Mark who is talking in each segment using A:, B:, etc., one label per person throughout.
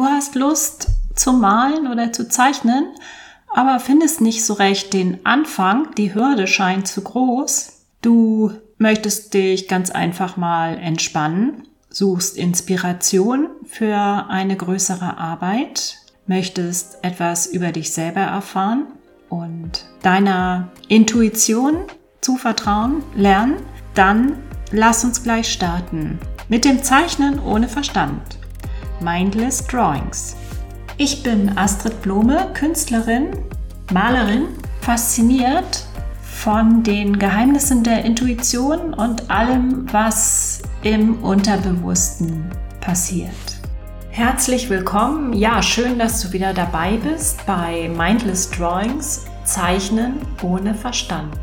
A: Du hast Lust zu malen oder zu zeichnen, aber findest nicht so recht den Anfang, die Hürde scheint zu groß. Du möchtest dich ganz einfach mal entspannen, suchst Inspiration für eine größere Arbeit, möchtest etwas über dich selber erfahren und deiner Intuition zuvertrauen lernen, dann lass uns gleich starten mit dem Zeichnen ohne Verstand. Mindless Drawings. Ich bin Astrid Blome, Künstlerin, Malerin, fasziniert von den Geheimnissen der Intuition und allem, was im Unterbewussten passiert. Herzlich willkommen. Ja, schön, dass du wieder dabei bist bei Mindless Drawings Zeichnen ohne Verstand.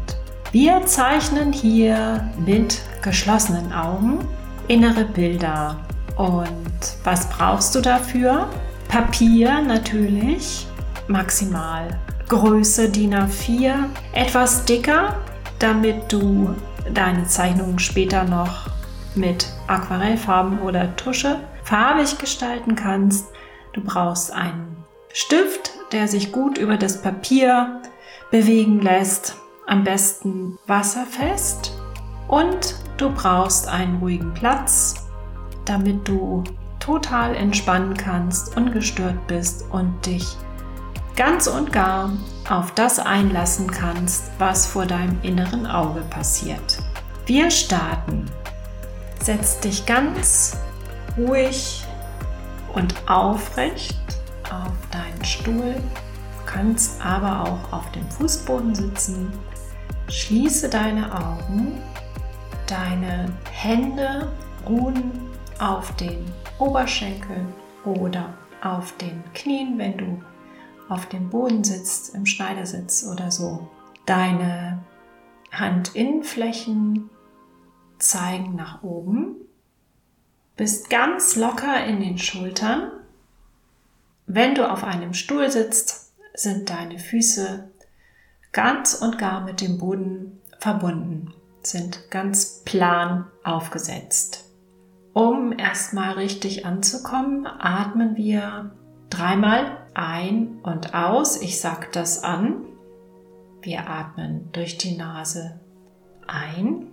A: Wir zeichnen hier mit geschlossenen Augen innere Bilder. Und was brauchst du dafür? Papier natürlich, maximal Größe DIN A4, etwas dicker, damit du deine Zeichnungen später noch mit Aquarellfarben oder Tusche farbig gestalten kannst. Du brauchst einen Stift, der sich gut über das Papier bewegen lässt, am besten wasserfest. Und du brauchst einen ruhigen Platz, damit du total entspannen kannst, ungestört bist und dich ganz und gar auf das einlassen kannst, was vor deinem inneren Auge passiert. Wir starten. Setz dich ganz ruhig und aufrecht auf deinen Stuhl, kannst aber auch auf dem Fußboden sitzen. Schließe deine Augen, deine Hände ruhen auf den Oberschenkeln oder auf den Knien, wenn du auf dem Boden sitzt, im Schneidersitz oder so. Deine Handinnenflächen zeigen nach oben. Bist ganz locker in den Schultern. Wenn du auf einem Stuhl sitzt, sind deine Füße ganz und gar mit dem Boden verbunden, sind ganz plan aufgesetzt. Um erstmal richtig anzukommen, atmen wir dreimal ein und aus. Ich sage das an. Wir atmen durch die Nase ein.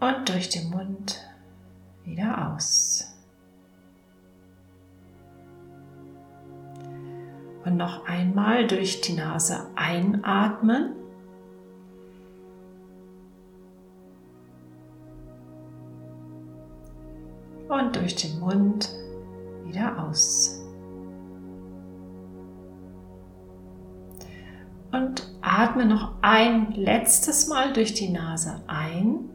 A: Und durch den Mund wieder aus. Und noch einmal durch die Nase einatmen. Durch den Mund wieder aus. Und atme noch ein letztes Mal durch die Nase ein.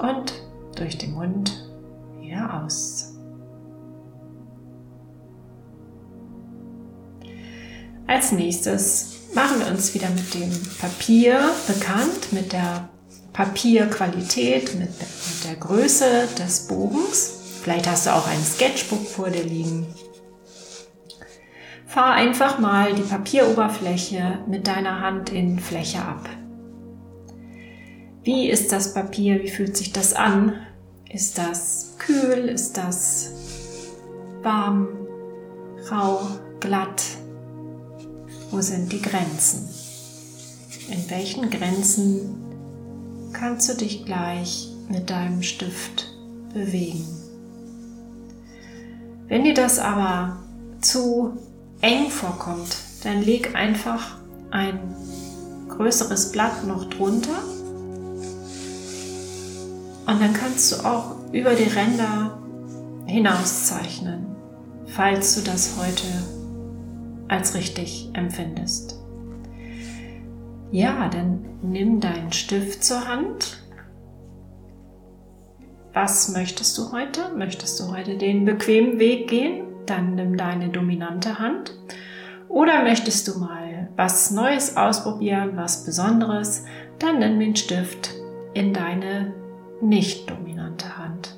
A: Und durch den Mund wieder aus. Als nächstes machen wir uns wieder mit dem Papier bekannt, mit der Papierqualität, mit, der Größe des Bogens. Vielleicht hast du auch ein Sketchbook vor dir liegen. Fahr einfach mal die Papieroberfläche mit deiner Hand in Fläche ab. Wie ist das Papier? Wie fühlt sich das an? Ist das kühl? Ist das warm, rau, glatt? Wo sind die Grenzen? In welchen Grenzen kannst du dich gleich mit deinem Stift bewegen? Wenn dir das aber zu eng vorkommt, dann leg einfach ein größeres Blatt noch drunter und dann kannst du auch über die Ränder hinaus zeichnen, falls du das heute als richtig empfindest. Ja, dann nimm deinen Stift zur Hand. Was möchtest du heute? Möchtest du heute den bequemen Weg gehen? Dann nimm deine dominante Hand. Oder möchtest du mal was Neues ausprobieren, was Besonderes? Dann nimm den Stift in deine nicht dominante Hand.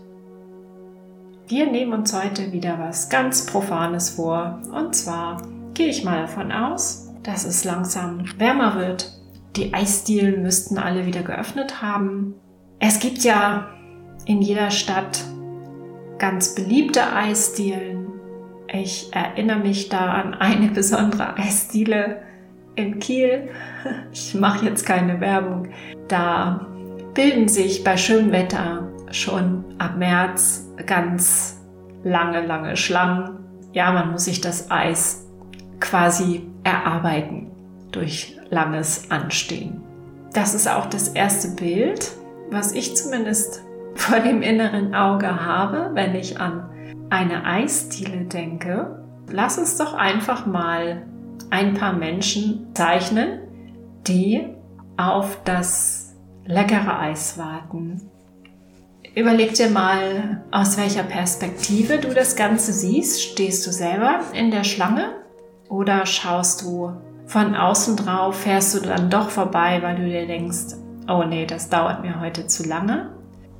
A: Wir nehmen uns heute wieder was ganz Profanes vor, und zwar gehe ich mal davon aus, dass es langsam wärmer wird. Die Eisdielen müssten alle wieder geöffnet haben. Es gibt ja in jeder Stadt ganz beliebte Eisdielen. Ich erinnere mich da an eine besondere Eisdiele in Kiel. Ich mache jetzt keine Werbung. Da bilden sich bei schönem Wetter schon ab März ganz lange, lange Schlangen. Ja, man muss sich das Eis quasi erarbeiten durch langes Anstehen. Das ist auch das erste Bild, was ich zumindest vor dem inneren Auge habe, wenn ich an eine Eisdiele denke. Lass uns doch einfach mal ein paar Menschen zeichnen, die auf das leckere Eis warten. Überleg dir mal, aus welcher Perspektive du das Ganze siehst. Stehst du selber in der Schlange oder schaust du von außen drauf, fährst du dann doch vorbei, weil du dir denkst, oh nee, das dauert mir heute zu lange.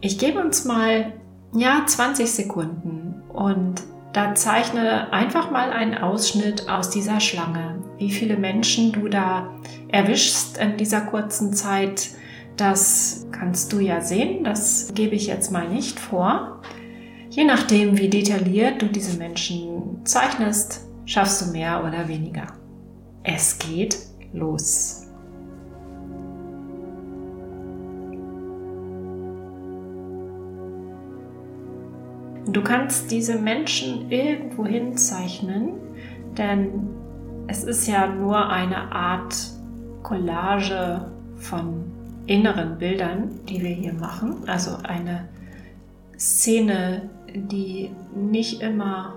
A: Ich gebe uns mal, ja, 20 Sekunden und da zeichne einfach mal einen Ausschnitt aus dieser Schlange. Wie viele Menschen du da erwischst in dieser kurzen Zeit, das kannst du ja sehen. Das gebe ich jetzt mal nicht vor. Je nachdem, wie detailliert du diese Menschen zeichnest, schaffst du mehr oder weniger. Es geht los. Du kannst diese Menschen irgendwo hinzeichnen, denn es ist ja nur eine Art Collage von inneren Bildern, die wir hier machen. Also eine Szene, die nicht immer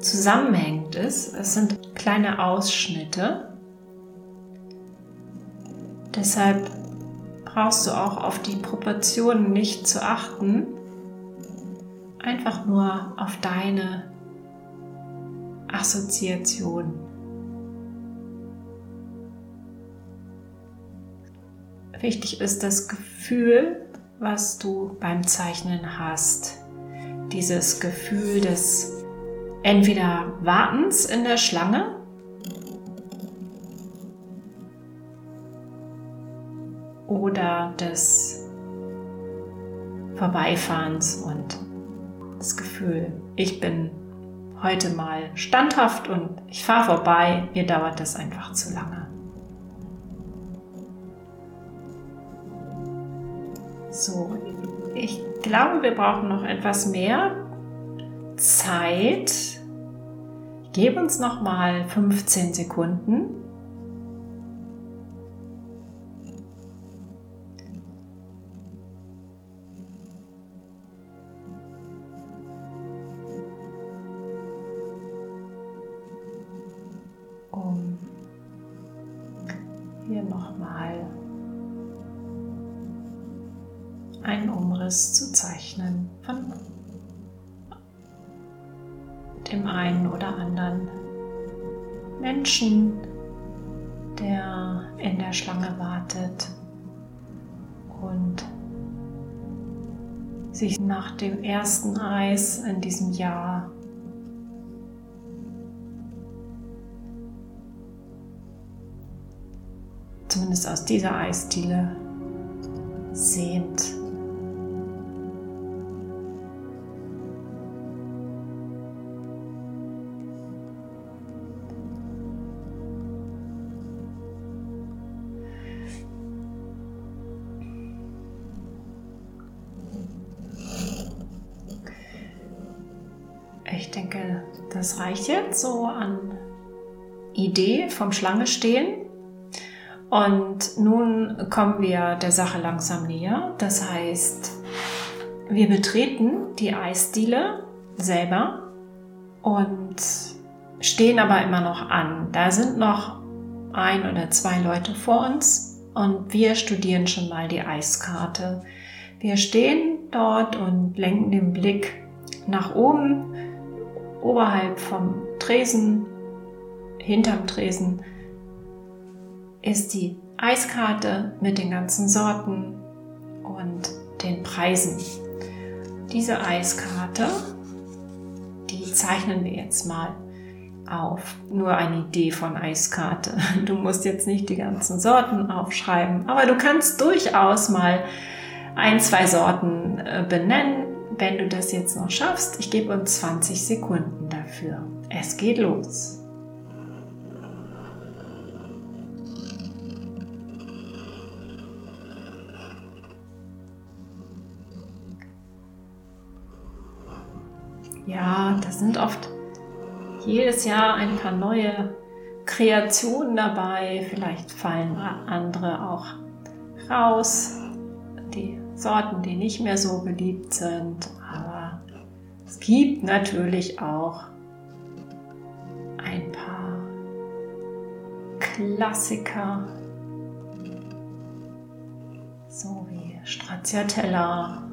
A: zusammenhängend ist. Es sind kleine Ausschnitte. Deshalb brauchst du auch auf die Proportionen nicht zu achten. Einfach nur auf deine Assoziation. Wichtig ist das Gefühl, was du beim Zeichnen hast. Dieses Gefühl des entweder Wartens in der Schlange. Oder des Vorbeifahrens und das Gefühl, ich bin heute mal standhaft und ich fahre vorbei, mir dauert das einfach zu lange. So, ich glaube, wir brauchen noch etwas mehr Zeit. Ich gebe uns noch mal 15 Sekunden. Um hier noch mal einen Umriss zu zeichnen von einen oder anderen Menschen, der in der Schlange wartet und sich nach dem ersten Eis in diesem Jahr zumindest aus dieser Eisdiele sehnt. Ich denke, das reicht jetzt so an Idee vom Schlange stehen. Und nun kommen wir der Sache langsam näher. Das heißt, wir betreten die Eisdiele selber und stehen aber immer noch an. Da sind noch ein oder zwei Leute vor uns und wir studieren schon mal die Eiskarte. Wir stehen dort und lenken den Blick nach oben oberhalb vom Tresen, hinterm Tresen, ist die Eiskarte mit den ganzen Sorten und den Preisen. Diese Eiskarte, die zeichnen wir jetzt mal. auf. Nur eine Idee von Eiskarte. Du musst jetzt nicht die ganzen Sorten aufschreiben, aber du kannst durchaus mal ein, zwei Sorten äh, benennen, wenn du das jetzt noch schaffst. Ich gebe uns 20 Sekunden dafür. Es geht los. Ja, das sind oft jedes Jahr ein paar neue Kreationen dabei. Vielleicht fallen andere auch raus. Die Sorten, die nicht mehr so beliebt sind. Aber es gibt natürlich auch ein paar Klassiker. So wie Stracciatella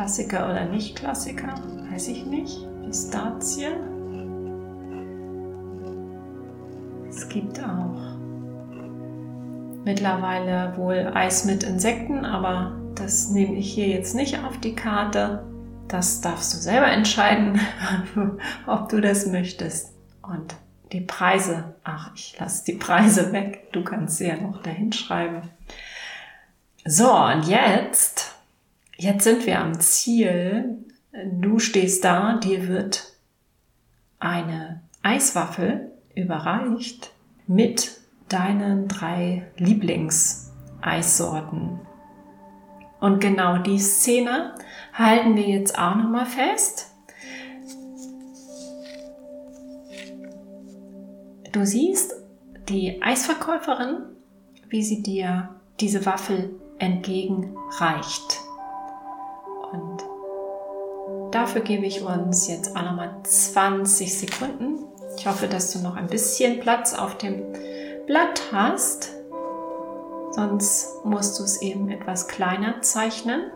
A: Klassiker oder nicht Klassiker, weiß ich nicht. Pistazie. Es gibt auch mittlerweile wohl Eis mit Insekten, aber das nehme ich hier jetzt nicht auf die Karte. Das darfst du selber entscheiden, ob du das möchtest. Und die Preise, ach, ich lasse die Preise weg. Du kannst sie ja noch dahin schreiben. So, und jetzt jetzt sind wir am Ziel. Du stehst da, dir wird eine Eiswaffel überreicht mit deinen drei Lieblingseissorten. Und genau die Szene halten wir jetzt auch nochmal fest. Du siehst die Eisverkäuferin, wie sie dir diese Waffel entgegenreicht. Dafür gebe ich uns jetzt auch nochmal 20 Sekunden. Ich hoffe, dass du noch ein bisschen Platz auf dem Blatt hast. Sonst musst du es eben etwas kleiner zeichnen.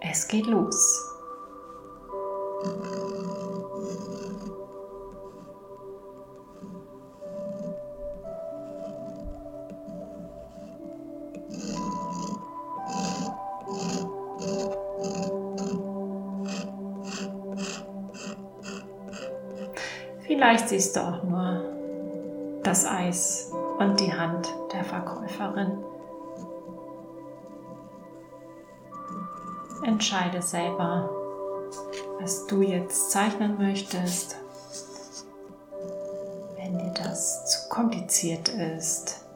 A: Es geht los. Vielleicht siehst du auch nur das Eis und die Hand der Verkäuferin. Entscheide selber, was du jetzt zeichnen möchtest. Wenn dir das zu kompliziert ist,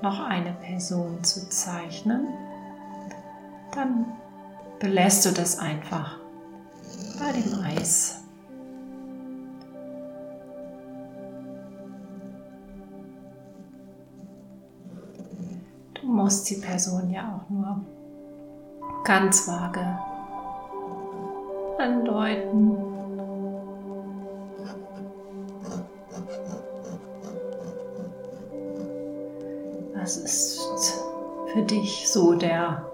A: noch eine Person zu zeichnen, dann belässt du das einfach bei dem Eis. Muss die Person ja auch nur ganz vage andeuten. Was ist für dich so der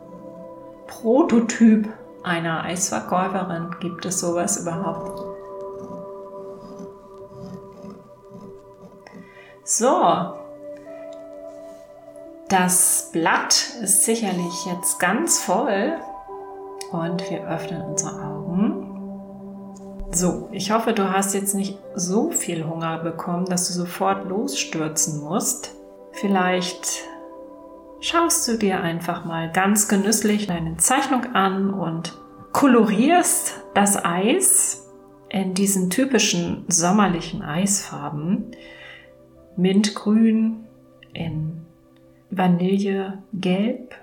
A: Prototyp einer Eisverkäuferin? Gibt es sowas überhaupt? So, das Blatt ist sicherlich jetzt ganz voll und wir öffnen unsere Augen. So, ich hoffe, du hast jetzt nicht so viel Hunger bekommen, dass du sofort losstürzen musst. Vielleicht schaust du dir einfach mal ganz genüsslich deine Zeichnung an und kolorierst das Eis in diesen typischen sommerlichen Eisfarben. Mintgrün in Vanillegelb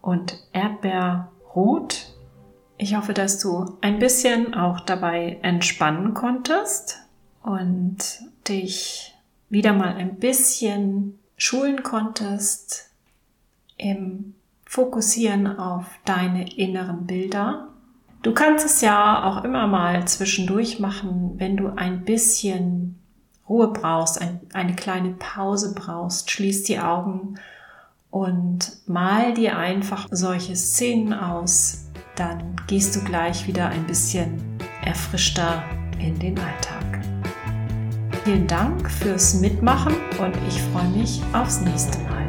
A: und Erdbeerrot. Ich hoffe, dass du ein bisschen auch dabei entspannen konntest und dich wieder mal ein bisschen schulen konntest im Fokussieren auf deine inneren Bilder. Du kannst es ja auch immer mal zwischendurch machen, wenn du ein bisschen Ruhe brauchst, ein, eine kleine Pause brauchst. Schließ die Augen und mal dir einfach solche Szenen aus, dann gehst du gleich wieder ein bisschen erfrischter in den Alltag. Vielen Dank fürs Mitmachen und ich freue mich aufs nächste Mal.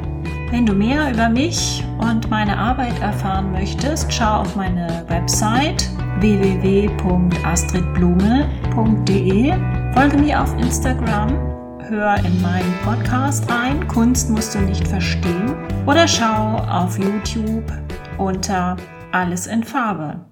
A: Wenn du mehr über mich und meine Arbeit erfahren möchtest, schau auf meine Website www.astridblume.de. Folge mir auf Instagram, hör in meinen Podcast rein, Kunst musst du nicht verstehen, oder schau auf YouTube unter Alles in Farbe.